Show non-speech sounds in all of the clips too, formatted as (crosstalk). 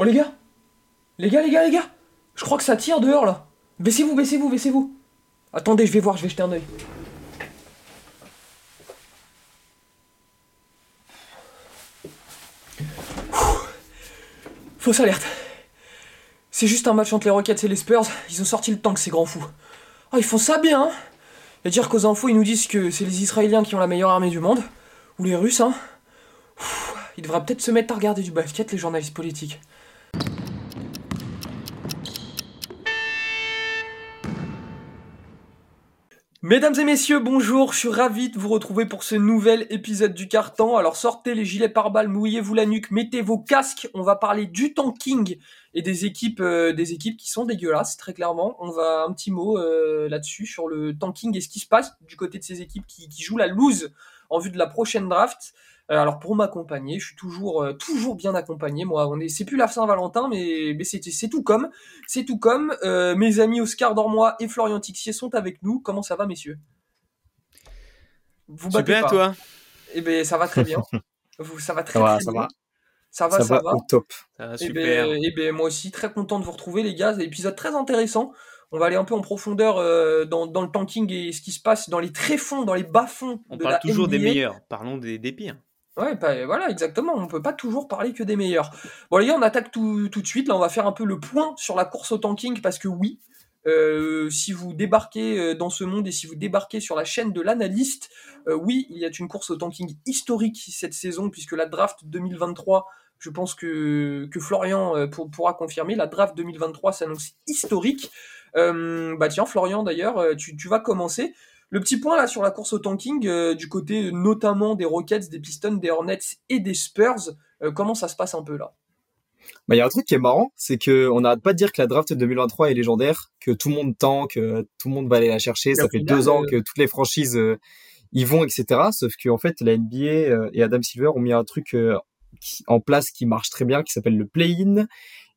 Oh les gars Les gars, les gars, les gars Je crois que ça tire dehors là Baissez-vous, baissez-vous, baissez-vous Attendez, je vais voir, je vais jeter un oeil. Fausse alerte. C'est juste un match entre les Rockets et les Spurs. Ils ont sorti le tank, ces grands fous. Ah, ils font ça bien, hein Et dire qu'aux infos, ils nous disent que c'est les Israéliens qui ont la meilleure armée du monde. Ou les Russes, hein. ils devraient peut-être se mettre à regarder du basket, les journalistes politiques. Mesdames et messieurs, bonjour, je suis ravi de vous retrouver pour ce nouvel épisode du carton. Alors sortez les gilets pare-balles, mouillez-vous la nuque, mettez vos casques, on va parler du tanking et des équipes, euh, des équipes qui sont dégueulasses, très clairement. On va un petit mot euh, là-dessus sur le tanking et ce qui se passe du côté de ces équipes qui, qui jouent la loose en vue de la prochaine draft. Euh, alors pour m'accompagner, je suis toujours euh, toujours bien accompagné. Moi, on est, c'est plus la Saint-Valentin, mais, mais c'est, c'est tout comme, c'est tout comme. Euh, mes amis Oscar Dormois et Florian Tixier sont avec nous. Comment ça va, messieurs? Vous Super, toi? Eh ben, ça va très bien. (laughs) Vous, ça va très, ça va, très ça bien. Va. Ça va, ça, va. Au top. Ça va Eh super. ben, eh ben, moi aussi, très content de vous retrouver, les gars. C'est un épisode très intéressant. On va aller un peu en profondeur euh, dans, dans, le tanking et ce qui se passe dans les tréfonds, dans les bas-fonds. On de parle la toujours NBA. des meilleurs, parlons des, des pires. Ouais, voilà, exactement. On peut pas toujours parler que des meilleurs. Bon, les gars, on attaque tout, de suite. Là, on va faire un peu le point sur la course au tanking parce que oui, euh, si vous débarquez euh, dans ce monde et si vous débarquez sur la chaîne de l'analyste, euh, oui, il y a une course au tanking historique cette saison puisque la draft 2023, je pense que, que Florian pour, pourra confirmer, la draft 2023 s'annonce historique. Bah tiens, Florian, d'ailleurs, tu vas commencer. Le petit point là sur la course au tanking, euh, du côté euh, notamment des Rockets, des Pistons, des Hornets et des Spurs, euh, comment ça se passe un peu là? Bah, il y a un truc qui est marrant, c'est que on n'arrête pas de dire que la draft 2023 est légendaire, que tout le monde tank, que tout le monde va aller la chercher. Ça fait deux ans que toutes les franchises euh, y vont, etc. Sauf que en fait, la NBA et Adam Silver ont mis un truc euh, qui- en place qui marche très bien, qui s'appelle le play-in,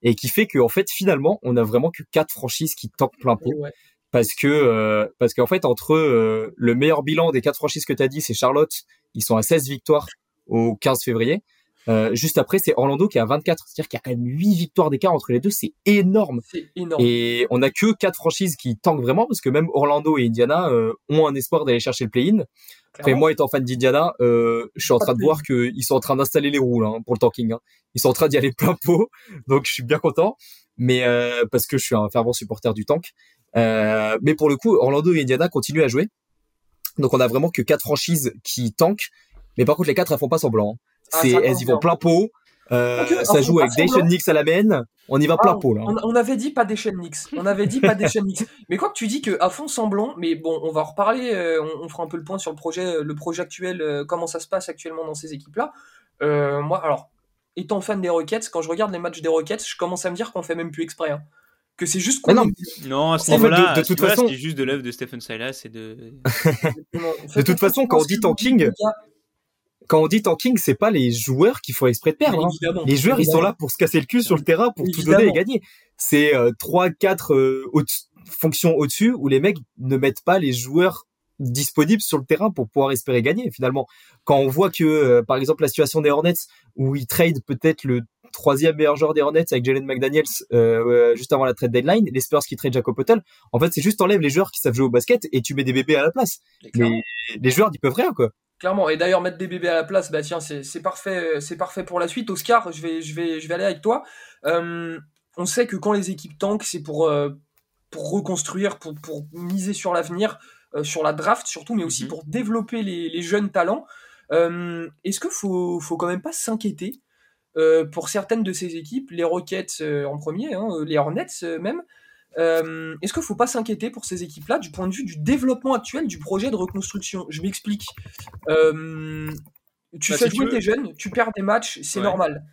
et qui fait que en fait, finalement, on a vraiment que quatre franchises qui tankent plein pot. Ouais. Parce que euh, parce qu'en fait entre euh, le meilleur bilan des quatre franchises que tu as dit c'est Charlotte. Ils sont à 16 victoires au 15 février. Euh, juste après c'est Orlando qui est à 24 c'est-à-dire qu'il y a quand même 8 victoires d'écart entre les deux. C'est énorme. Énorme. et on a que quatre franchises qui tankent vraiment parce que même Orlando et Indiana euh, ont un espoir d'aller chercher le play-in. Après moi étant fan d'Indiana euh, je suis en train de voir qu'ils sont en train d'installer les roues hein, pour le tanking hein. ils sont en train d'y aller plein pot. (laughs) Donc je suis bien content. Mais euh, parce que je suis un fervent supporter du tank euh, mais pour le coup, Orlando et Indiana continuent à jouer. Donc on a vraiment que quatre franchises qui tankent. Mais par contre, les quatre, elles font pas semblant. hein. Ah, C'est, elles y vont bien. plein pot. Euh, ça joue pas avec semblant. Knicks à la main. On y va plein Ah, pot là. hein. on, on avait dit pas des Knicks. On avait dit pas des Knicks. (laughs) Mais quoi que tu dis que à fond semblant, mais bon, on va en reparler. euh, on, on fera un peu le point sur le projet, le projet actuel, euh, comment ça se passe actuellement dans ces équipes-là. Euh, moi, alors, étant fan des Rockets, quand je regarde les matchs des Rockets, je commence à me dire qu'on fait même plus exprès. hein. Que c'est juste qu'on non, Non, à ce En fait, de- niveau-là, de ce toute façon- c'est juste de l'œuvre de Stephen Silas et de. De toute façon, quand on dit tanking, Quand on dit tanking, c'est pas les joueurs qu'il faut exprès de perdre. hein. Les joueurs, ils sont là pour se casser le cul sur le terrain, pour tout donner et gagner. C'est euh, trois, quatre euh, au- fonctions au-dessus où les mecs ne mettent pas les joueurs disponibles sur le terrain pour pouvoir espérer gagner. Finalement, quand on voit que, euh, par exemple, la situation des Hornets où ils trade peut-être le troisième meilleur joueur des Hornets avec Jalen McDaniels euh, euh, juste avant la trade deadline, les Spurs qui trade Jacob Poeltl, en fait, c'est juste t'enlèves les joueurs qui savent jouer au basket et tu mets des bébés à la place. Les, les joueurs, ils peuvent rien, quoi. Clairement. Et d'ailleurs, mettre des bébés à la place, bah tiens, c'est parfait, c'est parfait pour la suite. Oscar, je vais, je vais, je vais aller avec toi. Euh, on sait que quand les équipes tankent, c'est pour, euh, pour reconstruire, pour, pour miser sur l'avenir, euh, sur la draft surtout, mais aussi Mhm. pour développer les, les jeunes talents. Euh, Est-ce que faut, faut quand même pas s'inquiéter euh, pour certaines de ces équipes, les Rockets euh, en premier, hein, les Hornets euh, même. Euh, Est-ce qu'il ne faut pas s'inquiéter pour ces équipes-là du point de vue du développement actuel du projet de reconstruction? Je m'explique. Euh, tu Bah, fais si jouer tes jeunes, tu perds des matchs, c'est Ouais. normal.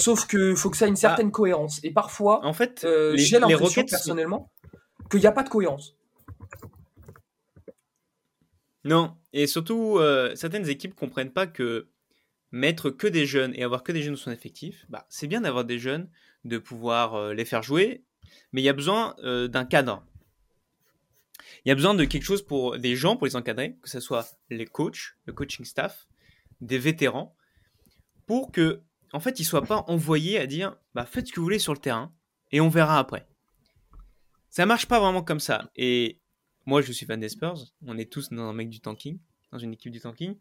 Sauf que faut que ça ait une certaine cohérence. Et parfois, En fait, euh, j'ai l'impression personnellement qu'il n'y a pas de cohérence. Non, et surtout, euh, certaines équipes comprennent pas que mettre que des jeunes et avoir que des jeunes dans son effectif, bah, c'est bien d'avoir des jeunes, de pouvoir euh, les faire jouer, mais il y a besoin euh, d'un cadre. Il y a besoin de quelque chose pour des gens pour les encadrer, que ce soit les coachs, le coaching staff, des vétérans, pour que en fait, ils soient pas envoyés à dire bah, faites ce que vous voulez sur le terrain et on verra après. Ça marche pas vraiment comme ça. Et moi, je suis fan des Spurs. On est tous dans un mec du tanking, dans une équipe du tanking.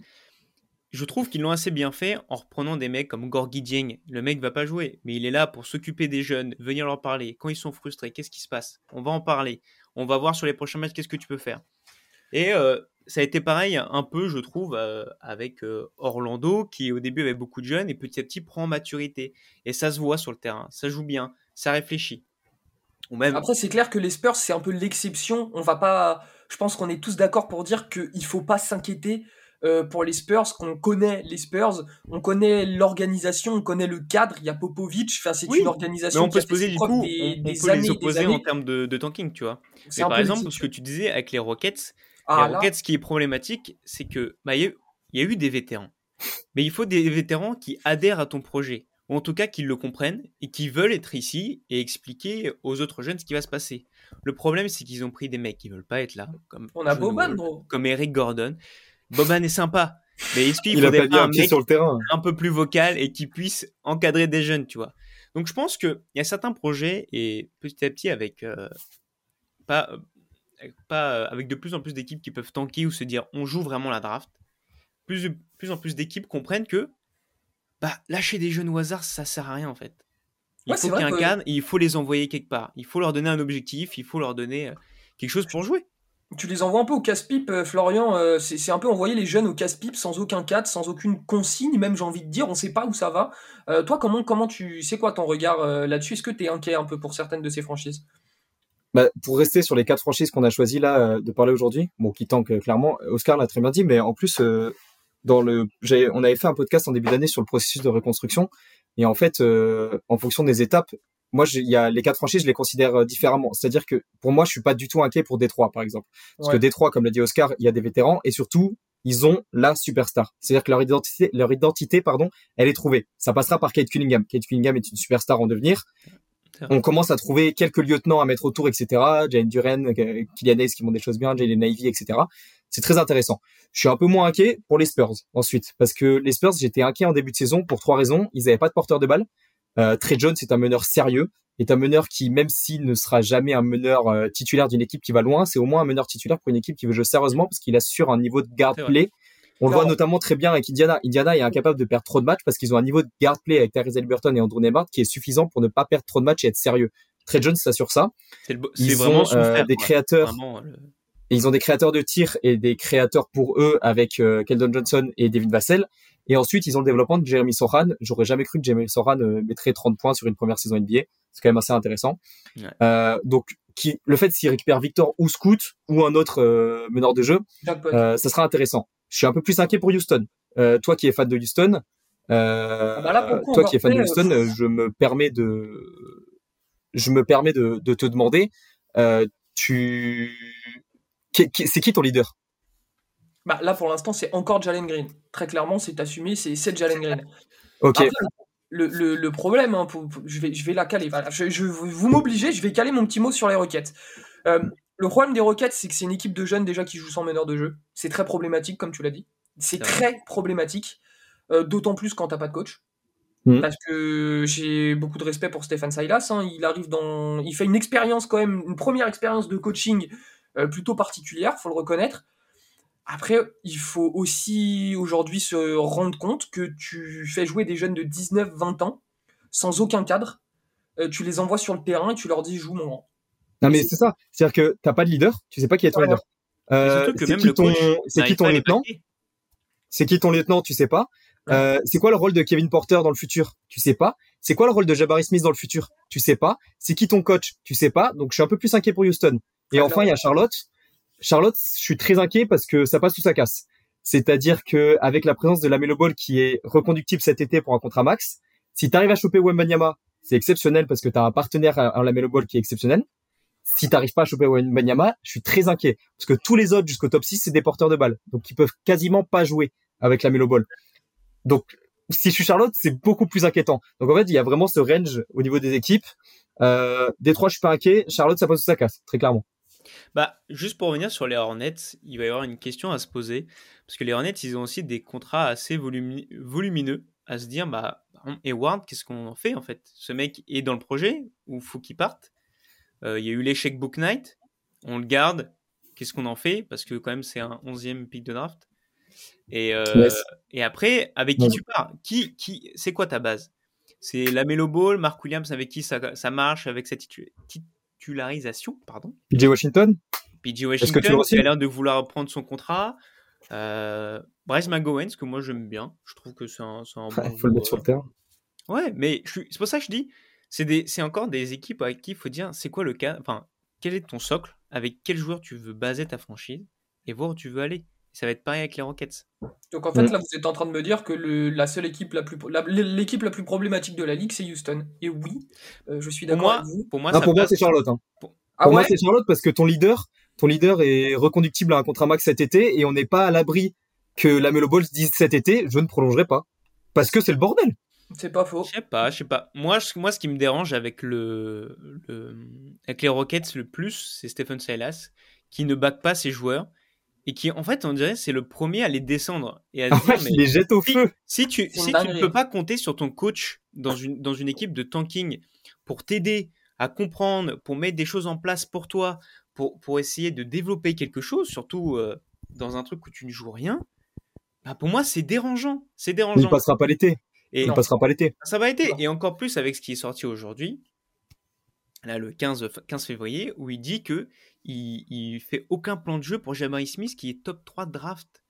Je trouve qu'ils l'ont assez bien fait en reprenant des mecs comme Gorgui Dieng. Le mec va pas jouer, mais il est là pour s'occuper des jeunes, venir leur parler. Quand ils sont frustrés, qu'est-ce qui se passe? On va en parler. On va voir sur les prochains matchs qu'est-ce que tu peux faire. Et euh, ça a été pareil un peu, je trouve, euh, avec euh, Orlando, qui au début avait beaucoup de jeunes et petit à petit prend en maturité. Et ça se voit sur le terrain, ça joue bien, ça réfléchit. Après, c'est clair que les Spurs, c'est un peu l'exception. On va pas. Je pense qu'on est tous d'accord pour dire qu'il faut pas s'inquiéter pour les Spurs, qu'on connaît les Spurs, on connaît l'organisation, on connaît le cadre. Il y a Popovic, enfin, c'est une organisation. Mais on peut se poser du coup, des, on, peut les opposer en termes de, tanking, tu vois. par exemple, ce que tu disais avec les Rockets, ah, en fait, ce qui est problématique, c'est que bah, il y, a eu des vétérans. Mais il faut des vétérans qui adhèrent à ton projet, ou en tout cas qui le comprennent et qui veulent être ici et expliquer aux autres jeunes ce qui va se passer. Le problème, c'est qu'ils ont pris des mecs qui veulent pas être là, comme on a Boban, comme Eric Gordon. Boban est sympa, mais est-ce qu'il faudrait pas un mec sur le terrain. un peu plus vocal et qui puisse encadrer des jeunes, tu vois? Donc je pense qu'il y a certains projets et petit à petit avec euh, pas pas euh, avec de plus en plus d'équipes qui peuvent tanker ou se dire on joue vraiment la draft, plus, plus en plus d'équipes comprennent que bah, lâcher des jeunes au hasard, ça sert à rien en fait. Il faut qu'il y ait un cadre, il faut les envoyer quelque part. Il faut leur donner un objectif, il faut leur donner euh, quelque chose pour jouer. Tu les envoies un peu au casse-pipe, euh, Florian. c'est un peu envoyer les jeunes au casse-pipe sans aucun cadre, sans aucune consigne, même j'ai envie de dire, on sait pas où ça va. toi, comment, comment tu. C'est quoi ton regard là-dessus? Est-ce que tu es inquiet un peu pour certaines de ces franchises? Bah, pour rester sur les quatre franchises qu'on a choisi là euh, de parler aujourd'hui, bon, qui tankent euh, clairement, Oscar l'a très bien dit, mais en plus, euh, dans le, on avait fait un podcast en début d'année sur le processus de reconstruction, et en fait, en fonction des étapes, moi, il y a les quatre franchises, je les considère différemment. C'est-à-dire que pour moi, je suis pas du tout inquiet pour Détroit, par exemple, parce que Détroit, comme l'a dit Oscar, il y a des vétérans, et surtout, ils ont la superstar. C'est-à-dire que leur identité, leur identité, pardon, elle est trouvée. Ça passera par Kate Cunningham. Kate Cunningham est une superstar en devenir on commence à trouver quelques lieutenants à mettre autour, etc. Jane Duren, Kylian Hayes qui font des choses bien, Jalen Navy, etc. C'est très intéressant. Je suis un peu moins inquiet pour les Spurs ensuite, parce que les Spurs, j'étais inquiet en début de saison pour trois raisons. Ils n'avaient pas de porteur de balle. Euh, Trey Jones est un meneur sérieux, est un meneur qui, même s'il ne sera jamais un meneur euh, titulaire d'une équipe qui va loin, c'est au moins un meneur titulaire pour une équipe qui veut jouer sérieusement, parce qu'il assure un niveau de guard play on le voit notamment très bien avec Indiana. Indiana est incapable de perdre trop de matchs parce qu'ils ont un niveau de guard play avec Therese Burton et Andrew Nembhard qui est suffisant pour ne pas perdre trop de matchs et être sérieux. Trey Jones ça. C'est vraiment euh, des créateurs. Ils ont des créateurs de tir et des créateurs pour eux avec euh, Keldon Johnson et David Vassell. Et ensuite, ils ont le développement de Jeremy Soran. J'aurais jamais cru que Jeremy Soran euh, mettrait 30 points sur une première saison NBA. C'est quand même assez intéressant. donc, qui, le fait s'il récupère Victor ou Scoot ou un autre meneur de jeu, ça sera intéressant je suis un peu plus inquiet pour Houston. Euh, toi qui es fan de Houston, euh, ah bah toi qui es fan de Houston, euh, je me permets de, je me permets de, de te demander, euh, tu, c'est qui ton leader? Bah, là pour l'instant c'est encore Jalen Green. Très clairement c'est assumé, c'est Jalen Green. ok. le, le, le, problème, hein, je, vais, je vais la caler. je, je, vous m'obligez, je vais caler mon petit mot sur les requêtes. Euh, le problème des Rockets, c'est que c'est une équipe de jeunes déjà qui joue sans meneur de jeu. C'est très problématique, comme tu l'as dit. C'est très problématique, euh, d'autant plus quand t'as pas de coach. Mm. Parce que j'ai beaucoup de respect pour Stéphane Silas. Hein. Il arrive dans, il fait une expérience quand même, une première expérience de coaching euh, plutôt particulière, faut le reconnaître. Après, il faut aussi aujourd'hui se rendre compte que tu fais jouer des jeunes de 19-20 ans sans aucun cadre. Euh, tu les envoies sur le terrain et tu leur dis joue mon rang. Non, mais c'est ça. C'est-à-dire que t'as pas de leader, tu sais pas qui est ton leader. Euh, c'est qui, ton, c'est qui ton lieutenant C'est qui ton lieutenant, tu sais pas. Euh, c'est quoi le rôle de Kevin Porter dans le futur? Tu sais pas. C'est quoi le rôle de Jabari Smith dans le futur? Tu sais pas. C'est qui ton coach? Tu sais pas. Donc je suis un peu plus inquiet pour Houston. Et enfin, il y a Charlotte. Charlotte, je suis très inquiet parce que ça passe ou ça casse. C'est-à-dire que avec la présence de la Melo Ball qui est reconductible cet été pour un contrat max, si tu arrives à choper Wembanyama, c'est exceptionnel parce que tu as un partenaire à, la Melo Ball qui est exceptionnel si t'arrives pas à choper Banyama, je suis très inquiet parce que tous les autres jusqu'au top 6 c'est des porteurs de balles, donc ils peuvent quasiment pas jouer avec la Melo Ball. Donc si je suis Charlotte, c'est beaucoup plus inquiétant. Donc en fait, il y a vraiment ce range au niveau des équipes. Euh, Détroit, je suis pas inquiet. Charlotte, ça passe sa casse, très clairement. Bah, juste pour revenir sur les Hornets, il va y avoir une question à se poser parce que les Hornets, ils ont aussi des contrats assez volumineux à se dire, bah, Et Ward, qu'est-ce qu'on en fait en fait? Ce mec est dans le projet ou faut qu'il parte? Euh, Il y a eu l'échec Book Night, on le garde. Qu'est-ce qu'on en fait? Parce que quand même c'est un 11e pick de draft. Et, euh, et après, avec qui tu pars? Qui, qui, C'est quoi ta base? C'est la Melo Ball, Mark Williams avec qui ça, ça marche avec cette titularisation pardon. PJ Washington? PJ Washington qui a l'air de vouloir prendre son contrat. Euh, Bryce McGowan, ce que moi j'aime bien. Je trouve que c'est un, un bon faut le mettre sur le terrain. Ouais, mais c'est pour ça que je dis, c'est encore des équipes avec qui il faut dire c'est quoi le cas, enfin, quel est ton socle, avec quel joueur tu veux baser ta franchise et voir où tu veux aller. Ça va être pareil avec les Rockets. Donc en fait, là, vous êtes en train de me dire que le, la seule équipe la plus l'équipe la, plus problématique de la ligue, c'est Houston. Et oui, euh, je suis d'accord avec vous. Pour moi, pour moi c'est Charlotte. Hein. Pour, ah moi, c'est Charlotte parce que ton leader, ton leader est reconductible à un contrat max cet été et on n'est pas à l'abri que la Melo Balls dise cet été, je ne prolongerai pas. Parce que c'est le bordel. C'est pas faux. Je sais pas, je sais pas. Moi, moi, ce qui me dérange avec le, avec les Rockets le plus, c'est Stephen Silas qui ne back pas ses joueurs et qui, en fait, on dirait, c'est le premier à les descendre et à dire, mais les jette au feu. Si tu, si tu ne peux pas compter sur ton coach dans une, dans une équipe de tanking pour t'aider à comprendre, pour mettre des choses en place pour toi, pour, pour essayer de développer quelque chose, surtout euh, dans un truc où tu ne joues rien, bah pour moi, c'est dérangeant. C'est dérangeant. Il passera pas l'été. Et il passera pas l'été. Ça va été. Et encore plus avec ce qui est sorti aujourd'hui, là, le 15, 15 février, où il dit que il, il fait aucun plan de jeu pour Jabari Smith, qui est top 3 de draft.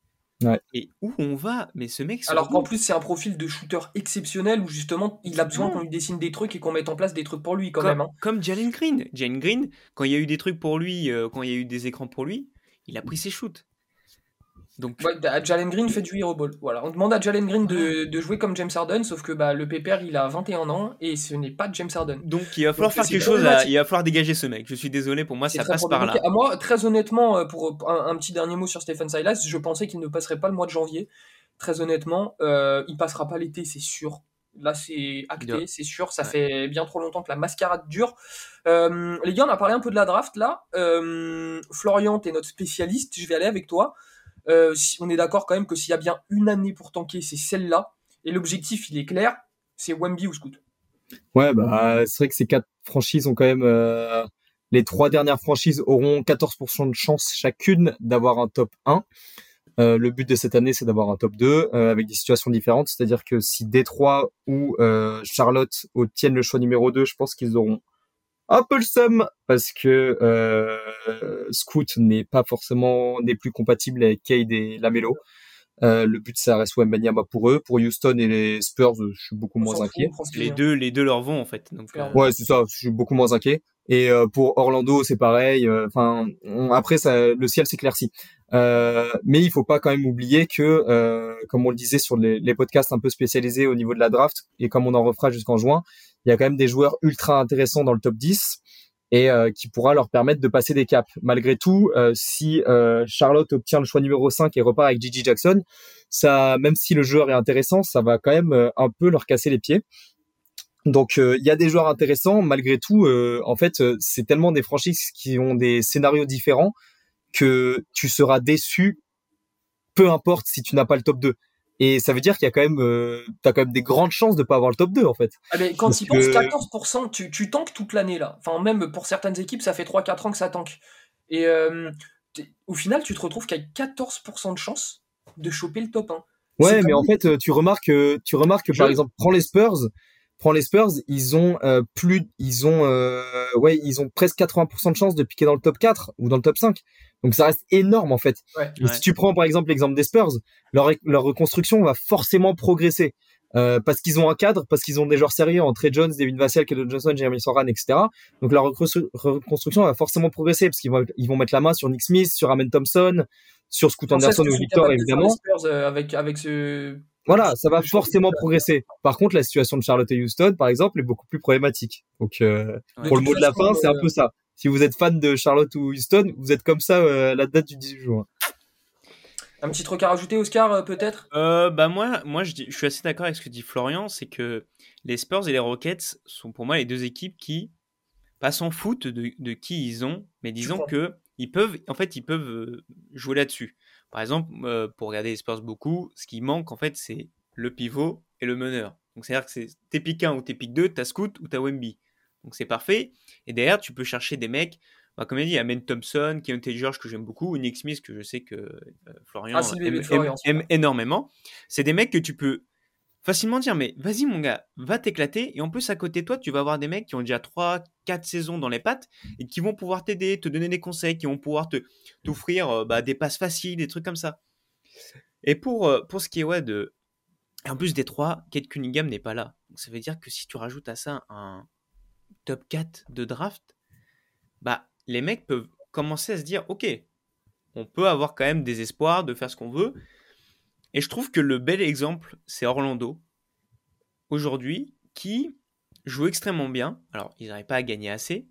Ouais. Et où on va? Mais ce mec. Alors qu'en plus, c'est un profil de shooter exceptionnel où justement, il a besoin qu'on lui dessine des trucs et qu'on mette en place des trucs pour lui quand comme, même. Hein. Comme Jalen Green. Jalen Green, quand il y a eu des trucs pour lui, euh, quand il y a eu des écrans pour lui, il a pris ses shoots. Donc... Jalen Green fait du hero ball. Voilà. On demande à Jalen Green de, de, jouer comme James Harden, sauf que bah, le pépère il a 21 ans et ce n'est pas James Harden. Donc il va falloir faire quelque chose, il va falloir dégager ce mec. Je suis désolé, pour moi ça passe par là. À moi, très honnêtement, euh, pour un, petit dernier mot sur Stephen Silas, je pensais qu'il ne passerait pas le mois de janvier. Très honnêtement, euh, il passera pas l'été, c'est sûr. Là, c'est acté, c'est sûr. Ça fait bien trop longtemps que la mascarade dure. Euh, les gars, on a parlé un peu de la draft là. Euh, Florian, t'es notre spécialiste. Je vais aller avec toi. Euh, on est d'accord quand même que s'il y a bien une année pour tanker, c'est celle-là. Et l'objectif, il est clair, c'est Wemby ou Scoot. Ouais, bah c'est vrai que ces quatre franchises ont quand même euh, les trois dernières franchises auront 14% de chance chacune d'avoir un top 1. Euh, le but de cette année, c'est d'avoir un top 2 avec des situations différentes. C'est-à-dire que si Détroit ou Charlotte obtiennent le choix numéro 2, je pense qu'ils auront un peu le seum parce que euh, Scoot n'est pas forcément n'est plus compatible avec Cade et Lamelo. Euh, le but ça reste Wembanyama pour eux. Pour Houston et les Spurs, je suis beaucoup moins inquiet. Les deux, les deux leur vont en fait. Donc, euh... Ouais, c'est ça. Je suis beaucoup moins inquiet. Et euh, pour Orlando, c'est pareil. Euh, enfin, après, ça, le ciel s'éclaircit. Euh, mais il faut pas quand même oublier que, comme on le disait sur les, podcasts un peu spécialisés au niveau de la draft, et comme on en refera jusqu'en juin, il y a quand même des joueurs ultra intéressants dans le top 10 et euh, qui pourra leur permettre de passer des caps. Malgré tout, euh, si euh, Charlotte obtient le choix numéro 5 et repart avec Gigi Jackson, ça, même si le joueur est intéressant, ça va quand même un peu leur casser les pieds. Donc il y a des joueurs intéressants, malgré tout, en fait, c'est tellement des franchises qui ont des scénarios différents que tu seras déçu, peu importe si tu n'as pas le top 2. Et ça veut dire qu'il y a quand même, euh, t'as quand même des grandes chances de pas avoir le top 2 en fait. Ah mais quand il pense 14%, tu, tu tankes toute l'année là. Enfin même pour certaines équipes, ça fait 3-4 ans que ça tank. Et euh, au final, tu te retrouves qu'à 14% de chance de choper le top 1. Ouais, mais en fait, euh, tu remarques, tu remarques que par exemple, prends les Spurs, prends les Spurs, ils ont euh, plus, ils ont, euh, ouais, ils ont presque 80% de chance de piquer dans le top 4 ou dans le top 5. Donc ça reste énorme en fait. Ouais. Et si tu prends par exemple l'exemple des Spurs, leur, leur reconstruction va forcément progresser. Euh, parce qu'ils ont un cadre, parce qu'ils ont des joueurs sérieux entre Trey Jones, David Vassell, Keldon Johnson, Jeremy Soran, etc. Donc leur reconstruction va forcément progresser parce qu'ils vont, ils vont mettre la main sur Nick Smith, sur Amen Thompson, sur Scoot Anderson ou Victor évidemment. Spurs, euh, avec avec ce voilà, ça va forcément progresser. Par contre, la situation de Charlotte et Houston, par exemple, est beaucoup plus problématique. Donc, euh, pour le mot de la fin, c'est un peu ça si vous êtes fan de Charlotte ou Houston, vous êtes comme ça euh, la date du 18 juin. Un petit truc à rajouter, Oscar, euh, peut-être? Euh, Bah moi, moi je, je, suis assez d'accord avec ce que dit Florian, c'est que les Spurs et les Rockets sont pour moi les deux équipes qui pas s'en foutent de, de, qui ils ont, mais disons que ils peuvent, en fait, ils peuvent jouer là-dessus. Par exemple, euh, pour regarder les Spurs beaucoup, ce qui manque en fait, c'est le pivot et le meneur. Donc c'est-à-dire que c'est t'es pick 1 ou t'es pick 2, t'as Scoot ou t'as Wemby. Donc c'est parfait. Et derrière, tu peux chercher des mecs, bah, comme il dit, Amen Thompson, Keontae George que j'aime beaucoup, ou Nick Smith que je sais que euh, Florian Ah, aime, Florian, aime énormément. C'est des mecs que tu peux facilement dire, mais vas-y mon gars, va t'éclater. Et en plus, à côté de toi, tu vas avoir des mecs qui ont déjà 3, 4 saisons dans les pattes et qui vont pouvoir t'aider, te donner des conseils, qui vont pouvoir te t'offrir euh, bah, des passes faciles, des trucs comme ça. Et pour, euh, ce qui est ouais, de... En plus des trois, Kate Cunningham n'est pas là. Donc ça veut dire que si tu rajoutes à ça un top 4 de draft, bah les mecs peuvent commencer à se dire ok, on peut avoir quand même des espoirs de faire ce qu'on veut. Et je trouve que le bel exemple, c'est Orlando, aujourd'hui, qui joue extrêmement bien. Alors, ils n'arrivent pas à gagner assez,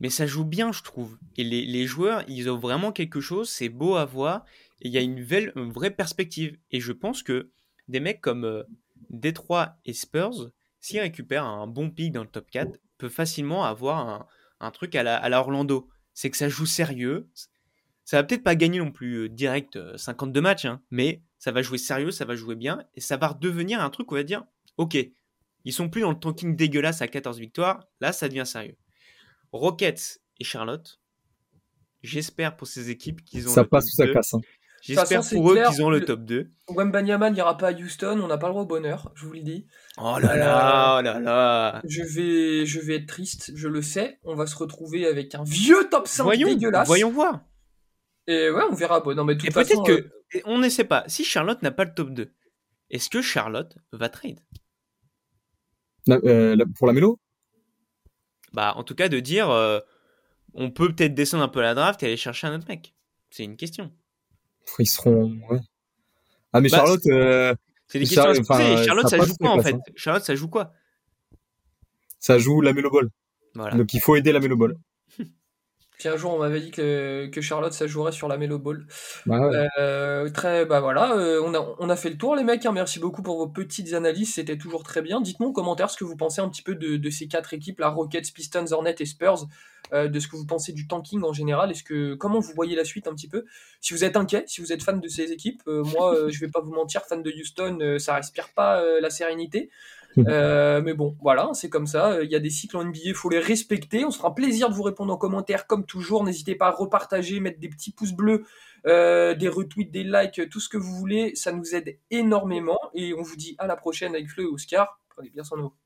mais ça joue bien, je trouve. Et les, joueurs, ils ont vraiment quelque chose, c'est beau à voir, et il y a une, une vraie perspective. Et je pense que des mecs comme euh, Détroit et Spurs, s'ils récupèrent un bon pick dans le top 4, peuvent facilement avoir un, truc à la, Orlando. C'est que ça joue sérieux. Ça va peut-être pas gagner non plus euh, direct euh, 52 matchs, hein, mais ça va jouer sérieux, ça va jouer bien, et ça va redevenir un truc où on va dire, ok, ils sont plus dans le tanking dégueulasse à 14 victoires, là ça devient sérieux. Rockets et Charlotte, j'espère pour ces équipes qu'ils ont Ça le passe top ou ça 2. casse. hein. J'espère pour eux clair qu'ils ont le top 2. Wembanyama n'ira pas à Houston, on n'a pas le droit au bonheur, je vous le dis. Oh là là, oh là là. Je vais, je vais être triste, je le sais. On va se retrouver avec un vieux top 5 Voyons, dégueulasse. voyons voir. Et ouais, on verra. Bon, non, mais de toute Et façon, peut-être euh, que, et on ne sait pas, si Charlotte n'a pas le top 2, est-ce que Charlotte va trade? La- euh, pour la mélo? Bah, en tout cas, de dire, euh, on peut peut-être descendre un peu la draft et aller chercher un autre mec. C'est une question. Ils seront. ouais. Ah, mais Bah, Charlotte, euh, C'est des Char- questions à se poser. enfin, Et Charlotte, ça joue ou quoi en fait? hein. Charlotte, ça joue quoi? Ça joue la mélo ball. Voilà. Donc il faut aider la mélo ball. Puis un jour, on m'avait dit que, que Charlotte, ça jouerait sur la Melo Ball. Bah ouais. Euh, très, bah voilà, euh, on, a, on a fait le tour, les mecs. hein. merci beaucoup pour vos petites analyses, c'était toujours très bien. Dites-nous en commentaire ce que vous pensez un petit peu de, de ces quatre équipes, la Rockets, Pistons, Hornets et Spurs, euh, de ce que vous pensez du tanking en général. Est-ce que comment vous voyez la suite un petit peu? Si vous êtes inquiet, si vous êtes fan de ces équipes, moi, je vais pas vous mentir, fan de Houston, ça respire pas la sérénité. (laughs) Euh, mais bon, voilà, c'est comme ça. Il y a des cycles en NBA, il faut les respecter. On se fera un plaisir de vous répondre en commentaire, comme toujours. N'hésitez pas à repartager, mettre des petits pouces bleus, euh, des retweets, des likes, tout ce que vous voulez. Ça nous aide énormément. Et on vous dit à la prochaine avec Fleu et Oscar. Prenez bien soin de.